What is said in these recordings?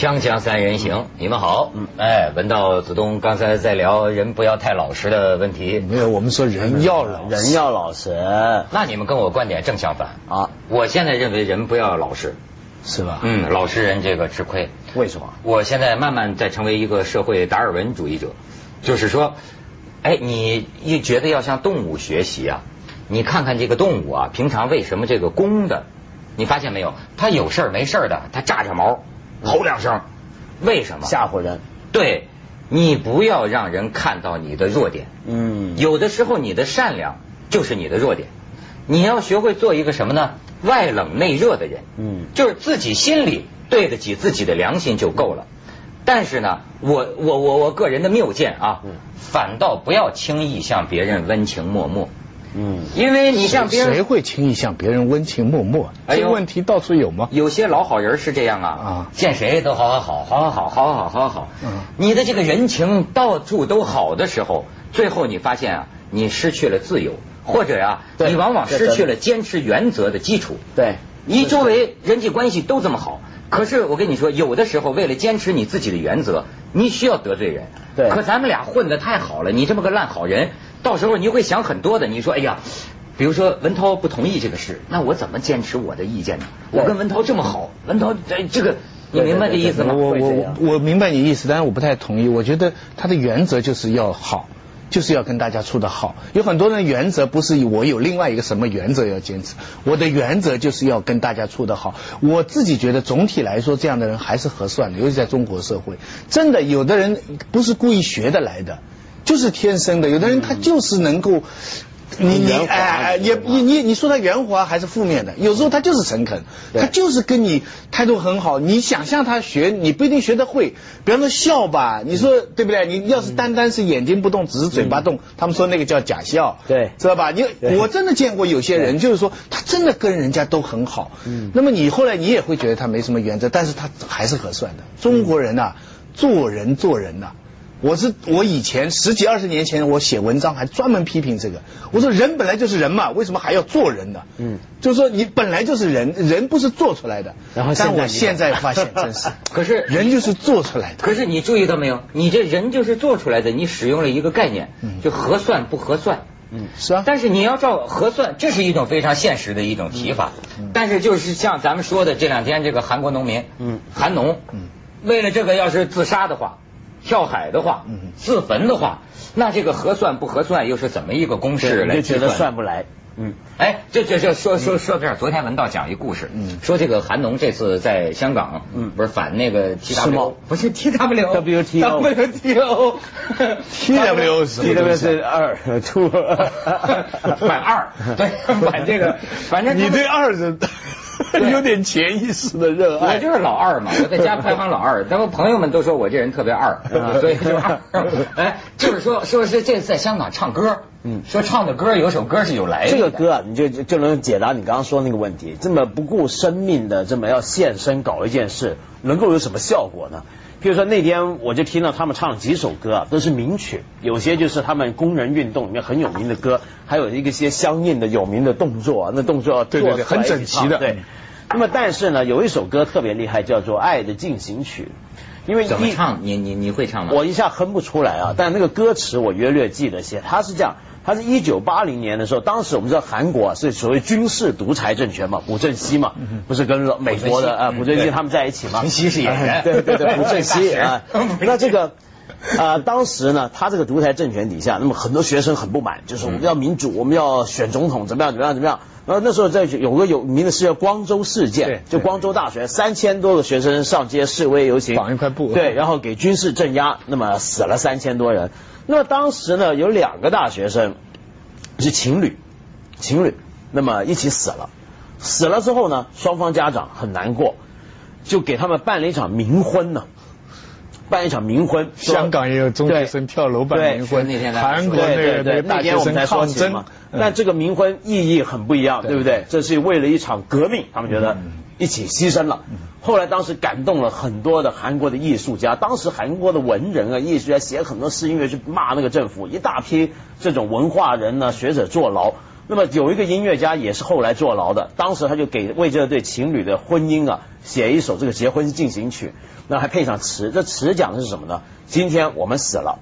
锵锵三人行，你们好。嗯，哎，文道子东刚才在聊人不要太老实的问题。没有，我们说人要老实，人要老实。那你们跟我观点正相反啊！我现在认为人不要老实，是吧？嗯，老实人这个吃亏。为什么？我现在慢慢在成为一个社会达尔文主义者，就是说，哎，你一觉得要向动物学习啊？你看看这个动物啊，平常为什么这个公的，你发现没有？它有事儿没事儿的，它炸炸毛。吼两声，为什么吓唬人？对，你不要让人看到你的弱点。嗯，有的时候你的善良就是你的弱点。你要学会做一个什么呢？外冷内热的人。嗯，就是自己心里对得起自己的良心就够了。但是呢，我我我我个人的谬见啊，反倒不要轻易向别人温情脉脉。嗯，因为你像别人谁会轻易向别人温情脉脉？这个问题到处有吗？有些老好人是这样啊，啊，见谁都好好好，好好好，好好好，好好。嗯，你的这个人情到处都好的时候，最后你发现啊，你失去了自由，或者呀，你往往失去了坚持原则的基础。对，你周围人际关系都这么好，可是我跟你说，有的时候为了坚持你自己的原则，你需要得罪人。对，可咱们俩混的太好了，你这么个烂好人。到时候你会想很多的，你说哎呀，比如说文涛不同意这个事，那我怎么坚持我的意见呢？我跟文涛这么好，文涛这这个你明白这意思吗？我我我明白你意思，但是我不太同意。我觉得他的原则就是要好，就是要跟大家处的好。有很多人原则不是我有另外一个什么原则要坚持，我的原则就是要跟大家处的好。我自己觉得总体来说这样的人还是合算的，尤其在中国社会，真的有的人不是故意学的来的。就是天生的，有的人他就是能够，你你哎哎也你你你说他圆滑还是负面的，有时候他就是诚恳，他就是跟你态度很好。你想象他学，你不一定学得会。比方说笑吧，你说对不对？你要是单单是眼睛不动，只是嘴巴动，他们说那个叫假笑，对，知道吧？你我真的见过有些人，就是说他真的跟人家都很好。嗯，那么你后来你也会觉得他没什么原则，但是他还是合算的。中国人呐，做人做人呐。我是我以前十几二十年前我写文章还专门批评这个，我说人本来就是人嘛，为什么还要做人呢？嗯，就是说你本来就是人，人不是做出来的。然后但我现在发现 真是，可是人就是做出来的。可是你注意到没有？你这人就是做出来的，你使用了一个概念，就核算不合算。嗯，是啊。但是你要照核算，这是一种非常现实的一种提法。但是就是像咱们说的这两天这个韩国农民，嗯，韩农，嗯，为了这个要是自杀的话。跳海的话，自焚的话，那这个核算不核算又是怎么一个公式来计算？觉得算？不来。嗯，哎，这这这说说说这儿，昨天文道讲一故事，嗯，说这个韩农这次在香港，嗯，不是反那个 T W，不是 T W，W T O，W T O，T W T W 是二，two，反二，对，反这个，反正你对二是。有点潜意识的热爱，我就是老二嘛，我在家排行老二，然后朋友们都说我这人特别二，所以就二。哎，就是说，说是这次在香港唱歌，嗯，说唱的歌有首歌是有来的。这个歌啊，你就就能解答你刚刚说那个问题。这么不顾生命的这么要献身搞一件事，能够有什么效果呢？比如说那天我就听到他们唱了几首歌，都是名曲，有些就是他们工人运动里面很有名的歌，还有一个些相应的有名的动作，那动作对对对，很整齐的。对。那么但是呢，有一首歌特别厉害，叫做《爱的进行曲》，因为怎么唱？你你你会唱吗？我一下哼不出来啊，但那个歌词我约略记得些。它是这样。他是一九八零年的时候，当时我们知道韩国是所谓军事独裁政权嘛，朴正熙嘛，不是跟美国的啊朴正熙他们在一起嘛？朴熙是演员，对对对，朴正熙啊。那这个啊，当时呢，他这个独裁政权底下，那么很多学生很不满，就是我们要民主，我们要选总统，怎么样怎么样怎么样。然后那时候在有个有名的事叫光州事件，就光州大学三千多个学生上街示威游行，绑一块布，对，然后给军事镇压，那么死了三千多人。那么当时呢，有两个大学生是情侣，情侣，那么一起死了。死了之后呢，双方家长很难过，就给他们办了一场冥婚呢，办一场冥婚。香港也有中学生跳楼办冥婚，那天韩国那个那个大学生抗争。但这个冥婚意义很不一样，对不对？这是为了一场革命，他们觉得一起牺牲了。后来当时感动了很多的韩国的艺术家，当时韩国的文人啊、艺术家写很多诗音乐去骂那个政府，一大批这种文化人呢、学者坐牢。那么有一个音乐家也是后来坐牢的，当时他就给为这对情侣的婚姻啊写一首这个结婚进行曲，那还配上词，这词讲的是什么呢？今天我们死了，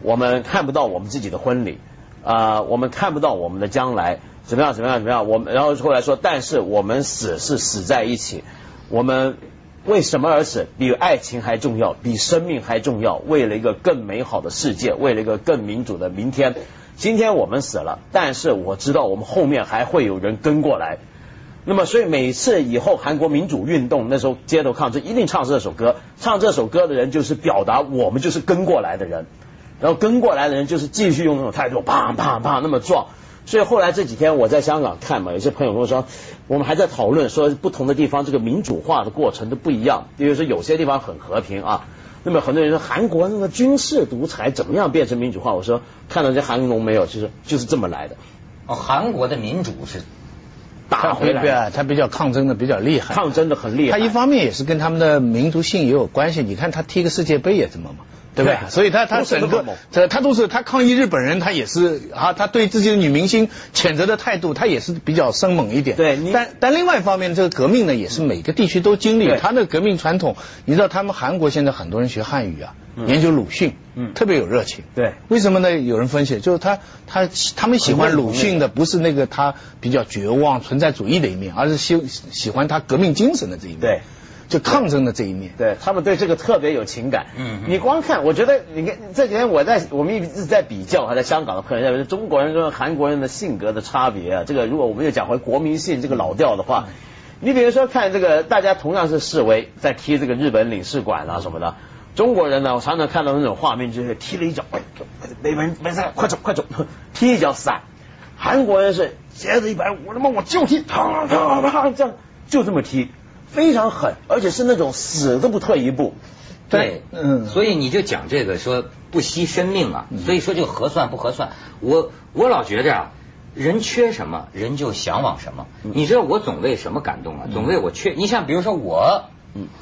我们看不到我们自己的婚礼啊，我们看不到我们的将来，怎么样怎么样怎么样？我们然后后来说，但是我们死是死在一起，我们为什么而死？比爱情还重要，比生命还重要，为了一个更美好的世界，为了一个更民主的明天。今天我们死了，但是我知道我们后面还会有人跟过来。那么，所以每次以后韩国民主运动那时候街头抗争，一定唱这首歌。唱这首歌的人就是表达我们就是跟过来的人，然后跟过来的人就是继续用那种态度，砰砰砰那么撞。所以后来这几天我在香港看嘛，有些朋友跟我说，我们还在讨论说不同的地方这个民主化的过程都不一样，比如说有些地方很和平啊。那么很多人说韩国那个军事独裁怎么样变成民主化？我说看到这韩龙没有，就是就是这么来的。哦，韩国的民主是打回来，他比较抗争的比较厉害，抗争的很厉害。他一方面也是跟他们的民族性也有关系。你看他踢个世界杯也这么嘛。对不对？所以他他整个这他都是他抗议日本人，他也是啊，他对自己的女明星谴责的态度，他也是比较生猛一点。对，但但另外一方面，这个革命呢，也是每个地区都经历。他的革命传统，你知道，他们韩国现在很多人学汉语啊，研究鲁迅，嗯，特别有热情。对，为什么呢？有人分析，就是他他他们喜欢鲁迅的，不是那个他比较绝望存在主义的一面，而是喜喜欢他革命精神的这一面。对。就抗争的这一面，对他们对这个特别有情感。嗯，你光看，我觉得你看这几天我在我们一直在比较，还在香港的朋友在中国人跟韩国人的性格的差别啊。这个如果我们又讲回国民性这个老调的话，你比如说看这个，大家同样是示威，在踢这个日本领事馆啊什么的，中国人呢，我常常看到那种画面，就是踢了一脚，没没没事，快走快走，踢一脚散。韩国人是鞋子一摆，我他妈我就踢，啪啪啪这样就这么踢。非常狠，而且是那种死都不退一步。对，嗯，所以你就讲这个说不惜生命啊，所以说这个合算不合算？我我老觉着啊，人缺什么，人就向往什么。你知道我总为什么感动啊？总为我缺。你像比如说我，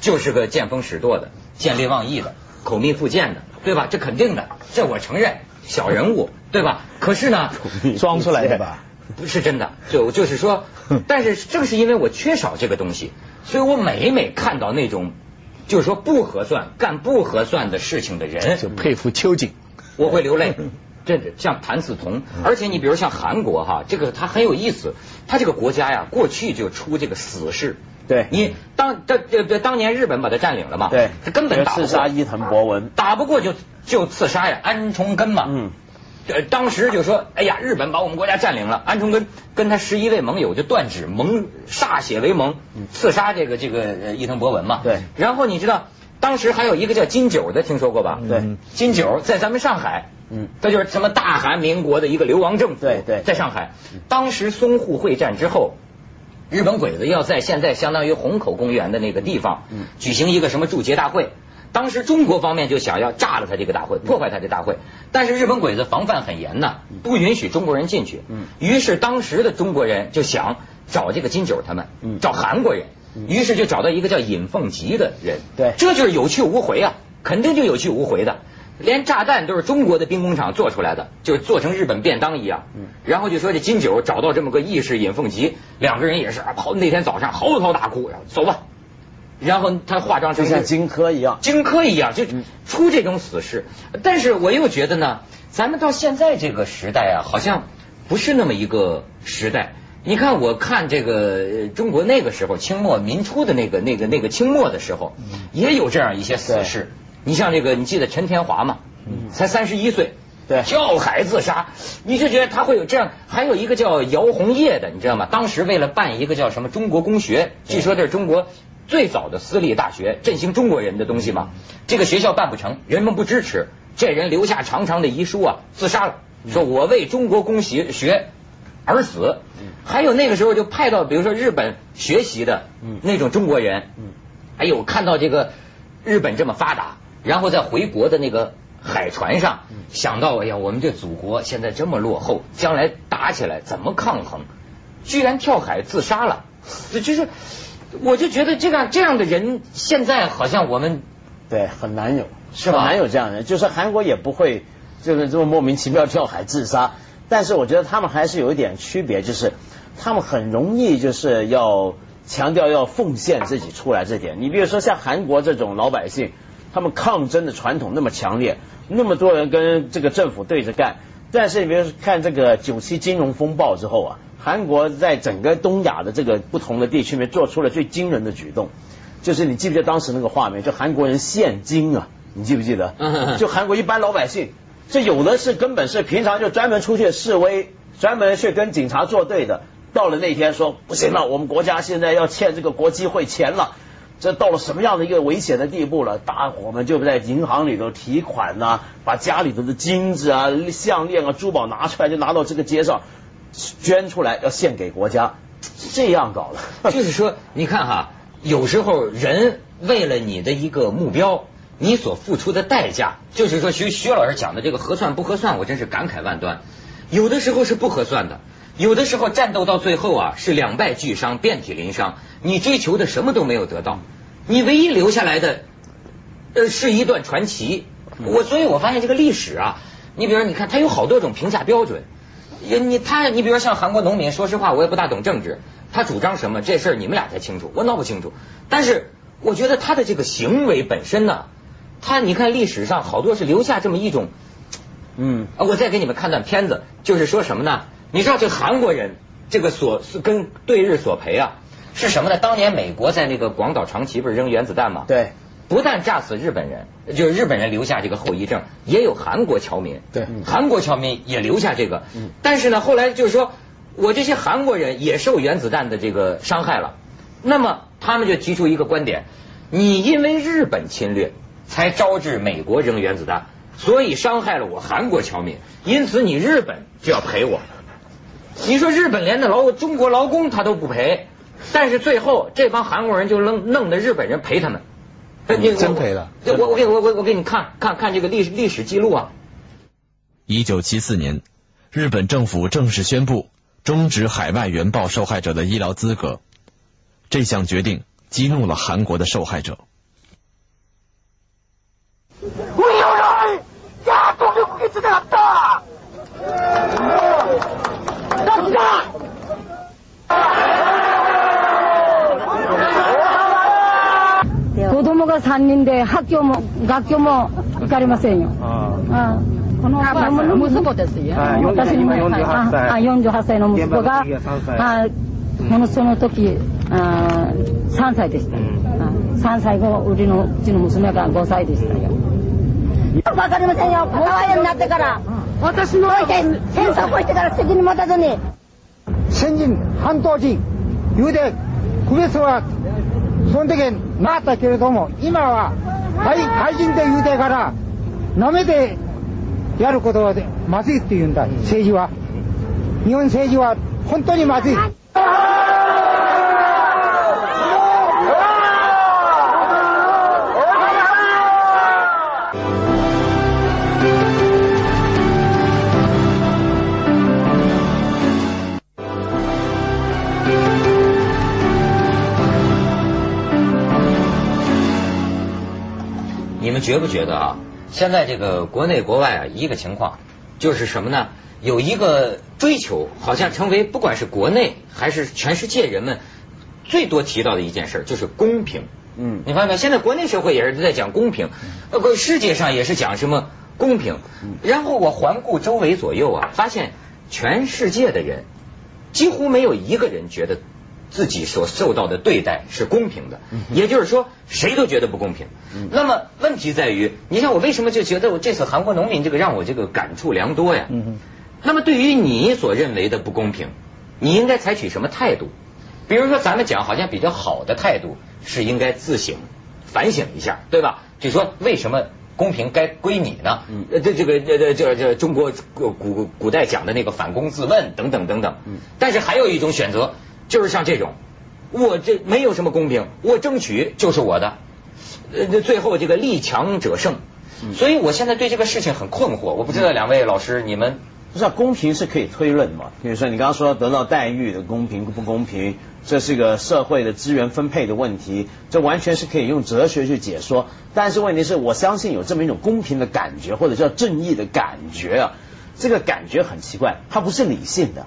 就是个见风使舵的、见利忘义的、口蜜腹剑的，对吧？这肯定的，这我承认，小人物，对吧？可是呢，装出来的吧？不是真的，就就是说，但是正是因为我缺少这个东西。所以我每每看到那种就是说不合算、干不合算的事情的人，就佩服秋瑾，我会流泪。真的像谭嗣同，而且你比如像韩国哈，这个他很有意思，他这个国家呀，过去就出这个死士。对，你当这这这当年日本把他占领了嘛？对，他根本打不过刺杀伊藤博文，打不过就就刺杀呀，安重根嘛。嗯。呃，当时就说，哎呀，日本把我们国家占领了，安重根跟他十一位盟友就断指盟歃血为盟，刺杀这个这个伊藤博文嘛。对。然后你知道，当时还有一个叫金九的，听说过吧？对。金九在咱们上海，嗯，他就是什么大韩民国的一个流亡政府。对对。在上海，当时淞沪会战之后，日本鬼子要在现在相当于虹口公园的那个地方，举行一个什么祝捷大会。当时中国方面就想要炸了他这个大会，破坏他这大会，但是日本鬼子防范很严呐，不允许中国人进去。于是当时的中国人就想找这个金九他们，找韩国人，于是就找到一个叫尹凤吉的人。对，这就是有去无回啊，肯定就有去无回的。连炸弹都是中国的兵工厂做出来的，就是做成日本便当一样。然后就说这金九找到这么个义士尹凤吉，两个人也是跑那天早上嚎啕大哭，走吧。然后他化妆成像荆轲一样，荆轲一样就出这种死事。但是我又觉得呢，咱们到现在这个时代啊，好像不是那么一个时代。你看，我看这个中国那个时候，清末民初的那个那个那个清末的时候，也有这样一些死事。你像这个，你记得陈天华吗？才三十一岁，对，跳海自杀。你就觉得他会有这样？还有一个叫姚红叶的，你知道吗？当时为了办一个叫什么中国公学，据说这是中国。最早的私立大学振兴中国人的东西嘛，这个学校办不成，人们不支持，这人留下长长的遗书啊，自杀了，说我为中国公学学而死。还有那个时候就派到比如说日本学习的那种中国人，哎呦，看到这个日本这么发达，然后在回国的那个海船上，想到哎呀，我们这祖国现在这么落后，将来打起来怎么抗衡？居然跳海自杀了，这就是。我就觉得这样这样的人现在好像我们对很难有是吧？难有这样的人，就是韩国也不会就是这么莫名其妙跳海自杀。但是我觉得他们还是有一点区别，就是他们很容易就是要强调要奉献自己出来这点。你比如说像韩国这种老百姓，他们抗争的传统那么强烈，那么多人跟这个政府对着干。但是你比如看这个九七金融风暴之后啊，韩国在整个东亚的这个不同的地区里面做出了最惊人的举动，就是你记不记得当时那个画面？就韩国人献金啊，你记不记得？就韩国一般老百姓。这有的是根本是平常就专门出去示威，专门去跟警察作对的。到了那天说不行了，我们国家现在要欠这个国际会钱了。这到了什么样的一个危险的地步了？大伙们就在银行里头提款呐，把家里头的金子啊、项链啊、珠宝拿出来，就拿到这个街上捐出来，要献给国家。这样搞的，就是说，你看哈，有时候人为了你的一个目标。你所付出的代价，就是说徐徐老师讲的这个合算不合算，我真是感慨万端。有的时候是不合算的，有的时候战斗到最后啊，是两败俱伤、遍体鳞伤，你追求的什么都没有得到，你唯一留下来的呃是一段传奇。我所以，我发现这个历史啊，你比如你看，它有好多种评价标准。你他，你比如像韩国农民，说实话，我也不大懂政治，他主张什么这事儿你们俩才清楚，我闹不清楚。但是我觉得他的这个行为本身呢。他，你看历史上好多是留下这么一种，嗯，我再给你们看段片子，就是说什么呢？你知道这韩国人这个所跟对日索赔啊，是什么呢？当年美国在那个广岛长崎不是扔原子弹吗？对，不但炸死日本人，就是日本人留下这个后遗症，也有韩国侨民，对，韩国侨民也留下这个，嗯，但是呢，后来就是说我这些韩国人也受原子弹的这个伤害了，那么他们就提出一个观点：你因为日本侵略。才招致美国扔原子弹，所以伤害了我韩国侨民，因此你日本就要赔我。你说日本连那劳中国劳工他都不赔，但是最后这帮韩国人就弄弄的日本人赔他们，真赔了。我我给我我我给你看看看这个历史历史记录啊。一九七四年，日本政府正式宣布终止海外原爆受害者的医疗资格，这项决定激怒了韩国的受害者。供が3人で학교も学校も行かれませんよ。あこの息子ですよ。私にもあ48歳の息子があこのその時あ3歳でした。3歳後うちのうちの娘が5歳でしたよ。わかりませんよ。母親になってから。私の。戦争をしてから責任持たずに。先人、半島人、言うで、区別は、その時なったけれども、今は、外外人で言うてから、舐めてやることはまずいって言うんだ、政治は。日本政治は本当にまずい。们觉不觉得啊？现在这个国内国外啊，一个情况就是什么呢？有一个追求，好像成为不管是国内还是全世界人们最多提到的一件事，就是公平。嗯，你发现没？现在国内社会也是在讲公平，呃，不，世界上也是讲什么公平。然后我环顾周围左右啊，发现全世界的人几乎没有一个人觉得。自己所受到的对待是公平的，也就是说谁都觉得不公平。那么问题在于，你像我为什么就觉得我这次韩国农民这个让我这个感触良多呀？那么对于你所认为的不公平，你应该采取什么态度？比如说咱们讲好像比较好的态度是应该自省反省一下，对吧？就说为什么公平该归你呢？这这个这这这这中国古古代讲的那个反躬自问等等等等。但是还有一种选择。就是像这种，我这没有什么公平，我争取就是我的，呃，最后这个力强者胜，所以我现在对这个事情很困惑，我不知道两位老师你们，不是公平是可以推论嘛？比如说你刚刚说得到待遇的公平不公平，这是一个社会的资源分配的问题，这完全是可以用哲学去解说。但是问题是我相信有这么一种公平的感觉，或者叫正义的感觉啊。这个感觉很奇怪，它不是理性的，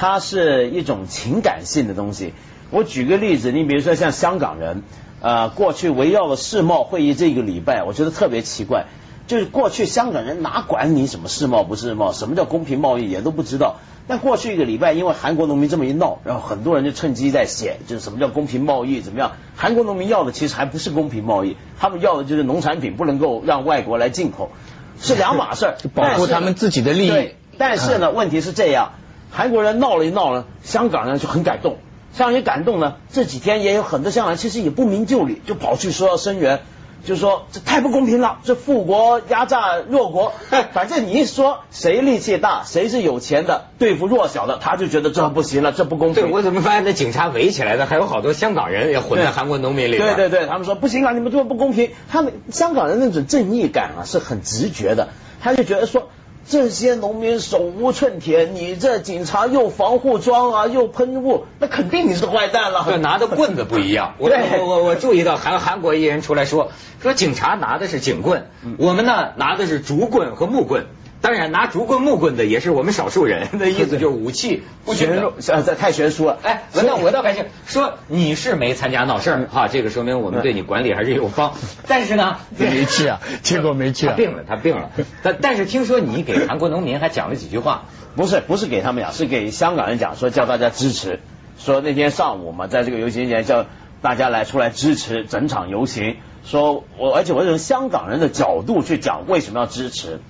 它是一种情感性的东西。我举个例子，你比如说像香港人，呃，过去围绕了世贸会议这个礼拜，我觉得特别奇怪，就是过去香港人哪管你什么世贸不世贸，什么叫公平贸易也都不知道。但过去一个礼拜，因为韩国农民这么一闹，然后很多人就趁机在写，就是什么叫公平贸易怎么样？韩国农民要的其实还不是公平贸易，他们要的就是农产品不能够让外国来进口，是两码事儿，保护他们自己的利益。但是呢，问题是这样，韩国人闹了一闹呢，香港人就很感动。香港人感动呢，这几天也有很多香港人其实也不明就里，就跑去说要声援，就说这太不公平了，这富国压榨弱国，反正你一说谁力气大，谁是有钱的对付弱小的，他就觉得这不行了，这不公平。对，我怎么发现那警察围起来的还有好多香港人也混在韩国农民里边？对对对，他们说不行啊，你们这么不公平。他们香港人那种正义感啊是很直觉的，他就觉得说。这些农民手无寸铁，你这警察又防护装啊，又喷雾，那肯定你是坏蛋了。拿的棍子不一样。我我我注意到韩韩国艺人出来说，说警察拿的是警棍，我们呢拿的是竹棍和木棍。当然，拿竹棍木棍的也是我们少数人，那意思就是武器不悬殊，呃，太悬殊了。哎，那我倒还行，说你是没参加闹事儿哈，这个说明我们对你管理还是有方。但是呢，没去啊，结果没去啊，病了，他病了。但但是听说你给韩国农民还讲了几句话，不是不是给他们讲，是给香港人讲，说叫大家支持。说那天上午嘛，在这个游行前叫大家来出来支持整场游行。说我而且我从香港人的角度去讲为什么要支持。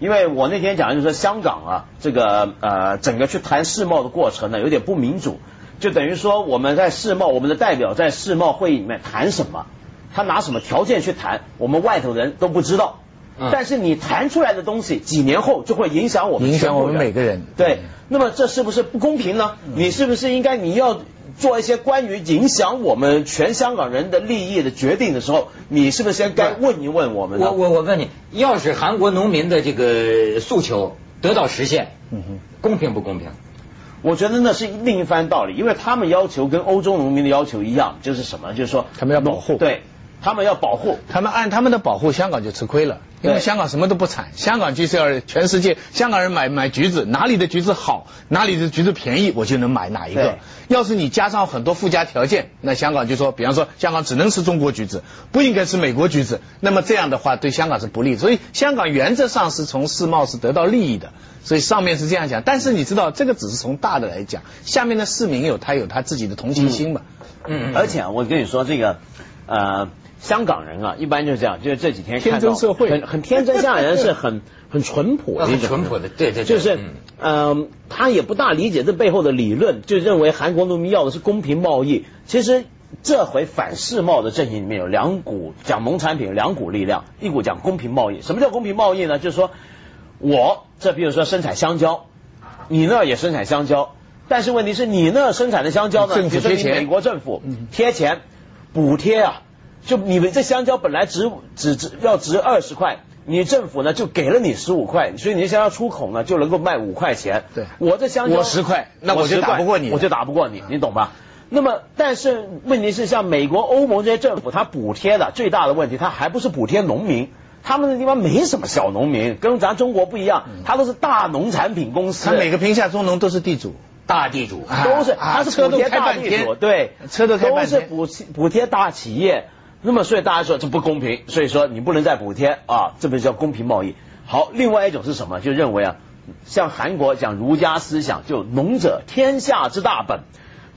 因为我那天讲就是说香港啊，这个呃整个去谈世贸的过程呢有点不民主，就等于说我们在世贸，我们的代表在世贸会议里面谈什么，他拿什么条件去谈，我们外头人都不知道。但是你谈出来的东西，几年后就会影响我们，影响我们每个人。对，那么这是不是不公平呢？你是不是应该你要？做一些关于影响我们全香港人的利益的决定的时候，你是不是先该问一问我们？我我我问你，要是韩国农民的这个诉求得到实现，嗯哼，公平不公平？我觉得那是另一番道理，因为他们要求跟欧洲农民的要求一样，就是什么？就是说他们要保护，对。他们要保护，他们按他们的保护，香港就吃亏了，因为香港什么都不产，香港就是要全世界香港人买买橘子，哪里的橘子好，哪里的橘子便宜，我就能买哪一个。要是你加上很多附加条件，那香港就说，比方说香港只能吃中国橘子，不应该吃美国橘子，那么这样的话对香港是不利。所以香港原则上是从世贸是得到利益的，所以上面是这样讲。但是你知道，这个只是从大的来讲，下面的市民有他有他自己的同情心嘛。嗯，而且我跟你说这个，呃。香港人啊，一般就是这样，就是这几天天真社会，很很天真。香港人是很 很淳朴的一种，淳朴的，对对，就是嗯，他也不大理解这背后的理论，就认为韩国农民要的是公平贸易。其实这回反世贸的阵营里面有两股讲农产品两股力量，一股讲公平贸易。什么叫公平贸易呢？就是说我这比如说生产香蕉，你那也生产香蕉，但是问题是你那生产的香蕉呢，美国政府贴钱补贴啊。就你们这香蕉本来值只值要值二十块，你政府呢就给了你十五块，所以你香蕉出口呢就能够卖五块钱。对，我这香蕉我十块，那我就打不过你，我就打不过你，你懂吧？那么，但是问题是，像美国、欧盟这些政府，它补贴的最大的问题，它还不是补贴农民，他们那地方没什么小农民，跟咱中国不一样，它都是大农产品公司，它每个贫下中农都是地主，大地主。都是，它是补贴大地主，对，车都都是补补贴大企业。那么，所以大家说这不公平，所以说你不能再补贴啊，这不叫公平贸易。好，另外一种是什么？就认为啊，像韩国讲儒家思想，就农者天下之大本，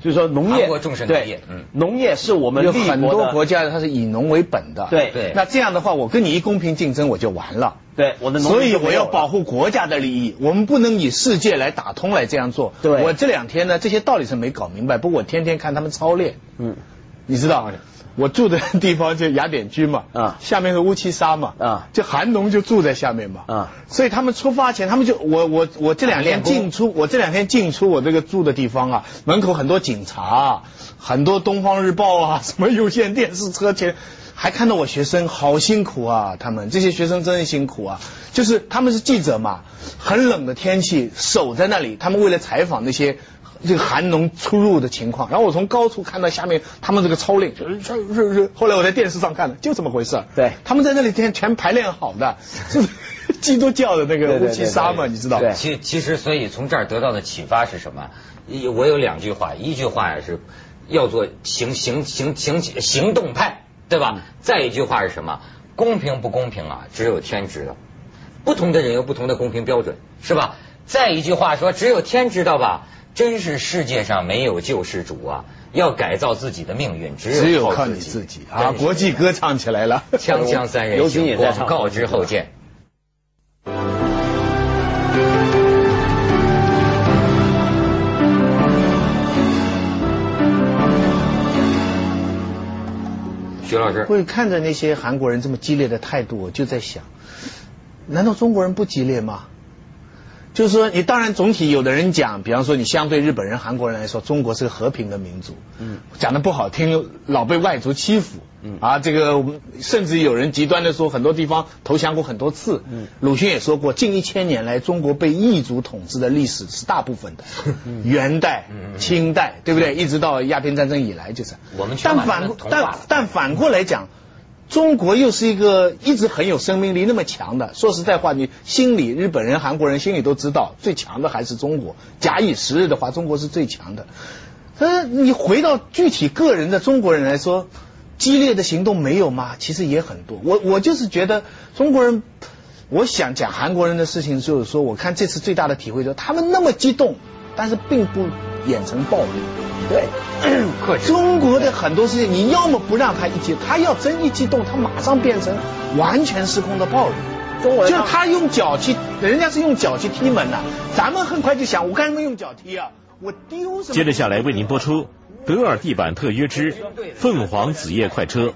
就是说农业，重视农业，嗯，农业是我们有很多国家它是以农为本的，对对。那这样的话，我跟你一公平竞争，我就完了。对，我的农所以我要保护国家的利益，我们不能以世界来打通来这样做。对，我这两天呢，这些道理是没搞明白，不过我天天看他们操练，嗯，你知道。我住的地方就雅典居嘛，啊，下面是乌七沙嘛，啊，就韩农就住在下面嘛，啊，所以他们出发前，他们就我我我这两天进出，我这两天进出我这个住的地方啊，门口很多警察，很多东方日报啊，什么有线电视车前，还看到我学生好辛苦啊，他们这些学生真辛苦啊，就是他们是记者嘛，很冷的天气守在那里，他们为了采访那些。这个寒农出入的情况，然后我从高处看到下面他们这个操练，是是是。后来我在电视上看的，就这么回事。对，他们在那里天全排练好的，是基督教的那个乌七沙嘛，你知道？其其实，所以从这儿得到的启发是什么？我有两句话，一句话呀是要做行行行行行动派，对吧？再一句话是什么？公平不公平啊？只有天知道。不同的人有不同的公平标准，是吧？再一句话说，只有天知道吧？真是世界上没有救世主啊！要改造自己的命运，只有靠你自己啊！国际歌唱起来了，锵锵三人行，广告之后见。徐老师，会看着那些韩国人这么激烈的态度，我就在想，难道中国人不激烈吗？就是说，你当然总体有的人讲，比方说你相对日本人、韩国人来说，中国是个和平的民族。嗯，讲的不好听，老被外族欺负。嗯，啊，这个甚至有人极端的说，很多地方投降过很多次。嗯，鲁迅也说过，近一千年来，中国被异族统治的历史是大部分的。嗯元代、清代，对不对？一直到鸦片战争以来，就是。我们但反但但反过来讲。中国又是一个一直很有生命力那么强的，说实在话，你心里日本人、韩国人心里都知道，最强的还是中国。假以时日的话，中国是最强的。呃，你回到具体个人的中国人来说，激烈的行动没有吗？其实也很多。我我就是觉得中国人，我想讲韩国人的事情，就是说，我看这次最大的体会就是，他们那么激动，但是并不演成暴力。对，中国的很多事情，你要么不让他一激，他要真一激动，他马上变成完全失控的暴力。就是他用脚去，人家是用脚去踢门的，咱们很快就想，我干什么用脚踢啊？我丢什么？接着下来为您播出《德尔地板特约之凤凰子夜快车》。